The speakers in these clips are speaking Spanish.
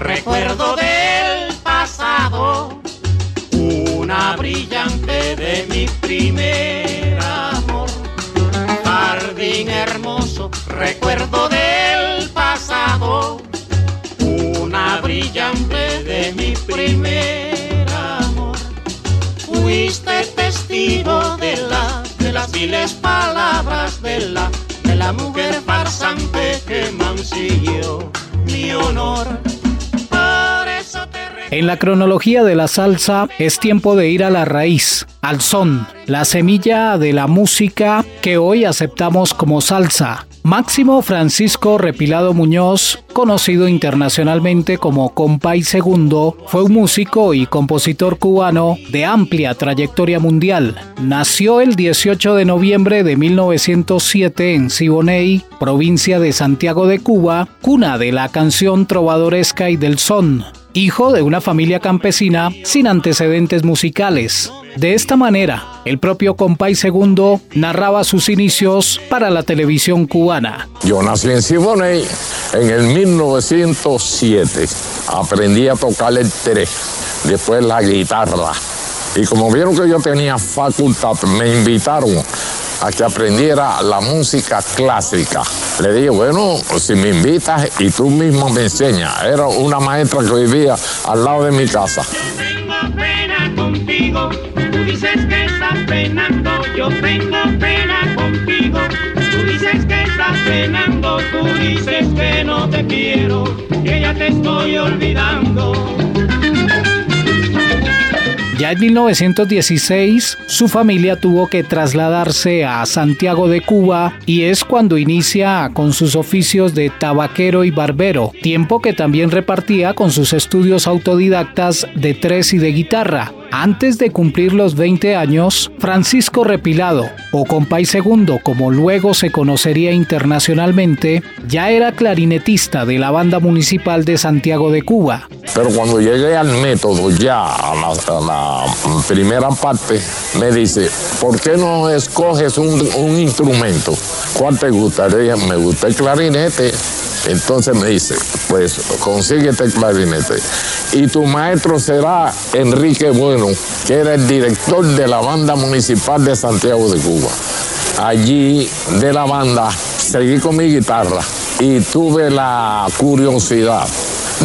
Recuerdo del pasado, una brillante de mi primer amor. Jardín hermoso, recuerdo del pasado, una brillante de mi primer amor. Fuiste testigo de la de las viles palabras de la de la mujer farsante que mancilló mi honor. En la cronología de la salsa es tiempo de ir a la raíz, al son, la semilla de la música que hoy aceptamos como salsa. Máximo Francisco Repilado Muñoz, conocido internacionalmente como Compay Segundo, fue un músico y compositor cubano de amplia trayectoria mundial. Nació el 18 de noviembre de 1907 en Siboney, provincia de Santiago de Cuba, cuna de la canción trovadoresca y del son hijo de una familia campesina sin antecedentes musicales. De esta manera, el propio Compay Segundo narraba sus inicios para la televisión cubana. Yo nací en Siboney en el 1907. Aprendí a tocar el tres, después la guitarra. Y como vieron que yo tenía facultad, me invitaron a que aprendiera la música clásica. Le dije, bueno, si me invitas y tú mismo me enseñas. Era una maestra que vivía al lado de mi casa. tengo pena contigo. Tú dices que estás penando, yo tengo pena contigo. Tú dices que estás penando, tú dices que En 1916, su familia tuvo que trasladarse a Santiago de Cuba y es cuando inicia con sus oficios de tabaquero y barbero, tiempo que también repartía con sus estudios autodidactas de tres y de guitarra. Antes de cumplir los 20 años, Francisco Repilado, o Compay Segundo como luego se conocería internacionalmente, ya era clarinetista de la banda municipal de Santiago de Cuba. Pero cuando llegué al método, ya a la, primera parte, me dice, ¿por qué no escoges un, un instrumento? ¿Cuál te gusta? Le dije, me gusta el clarinete. Entonces me dice, pues consíguete el clarinete. Y tu maestro será Enrique Bueno, que era el director de la banda municipal de Santiago de Cuba. Allí de la banda seguí con mi guitarra y tuve la curiosidad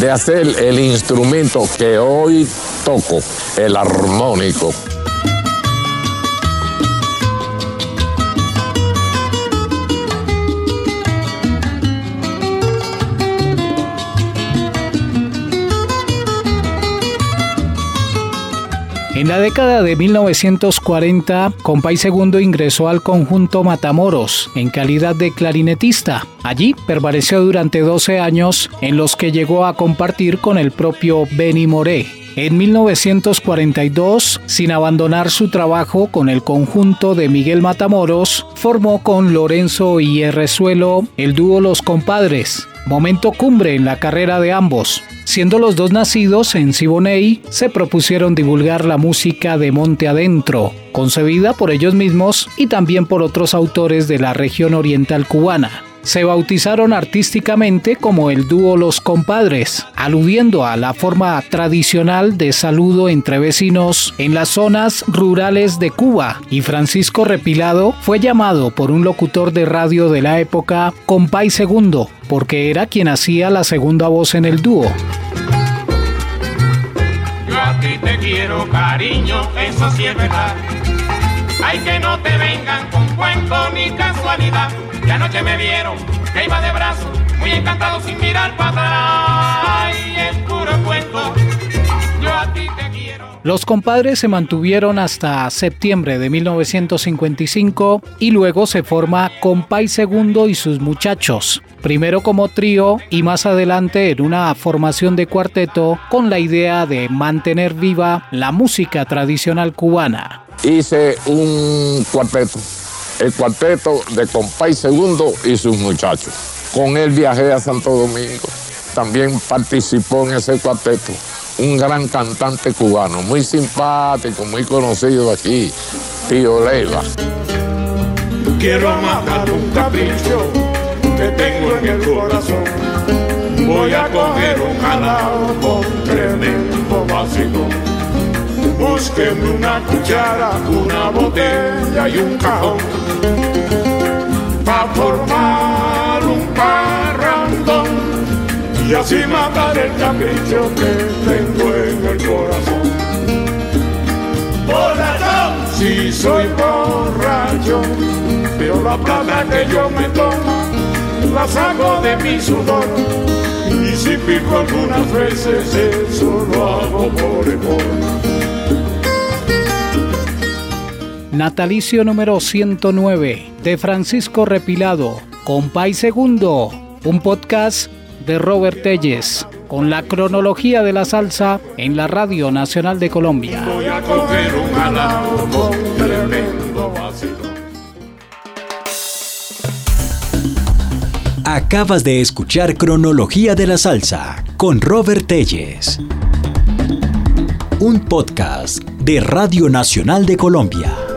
de hacer el instrumento que hoy toco, el armónico. En la década de 1940, Compay Segundo ingresó al conjunto Matamoros en calidad de clarinetista. Allí permaneció durante 12 años en los que llegó a compartir con el propio Benny Moré. En 1942, sin abandonar su trabajo con el conjunto de Miguel Matamoros, formó con Lorenzo y Herrezuelo el dúo Los Compadres, momento cumbre en la carrera de ambos. Siendo los dos nacidos en Siboney, se propusieron divulgar la música de Monte Adentro, concebida por ellos mismos y también por otros autores de la región oriental cubana. Se bautizaron artísticamente como el dúo Los Compadres, aludiendo a la forma tradicional de saludo entre vecinos en las zonas rurales de Cuba, y Francisco Repilado fue llamado por un locutor de radio de la época Compay Segundo, porque era quien hacía la segunda voz en el dúo. Yo a ti te quiero, cariño, eso. Ay, que no te vengan con cuento ni casualidad. Los compadres se mantuvieron hasta septiembre de 1955 y luego se forma Compay Segundo y sus muchachos, primero como trío y más adelante en una formación de cuarteto con la idea de mantener viva la música tradicional cubana. Hice un cuarteto, el cuarteto de Compay Segundo y sus muchachos. Con él viajé a Santo Domingo. También participó en ese cuarteto un gran cantante cubano, muy simpático, muy conocido aquí, Tío Leiva. Quiero matar un capricho que tengo en el corazón. Voy a coger un jalao con tremendo vacío. Búsqueme una cuchara, una botella y un cajón. Pa' formar un parrandón y así matar el capricho que tengo en el corazón. Borracho, si soy borracho, pero la plata que yo me tomo la saco de mi sudor. Y si pico algunas veces, eso lo hago por amor. Natalicio número 109 de Francisco Repilado, Compay Segundo, un podcast de Robert Telles, con la cronología de la salsa en la Radio Nacional de Colombia. Voy a coger un jalao con tremendo vacío. Acabas de escuchar Cronología de la Salsa con Robert Telles. Un podcast de Radio Nacional de Colombia.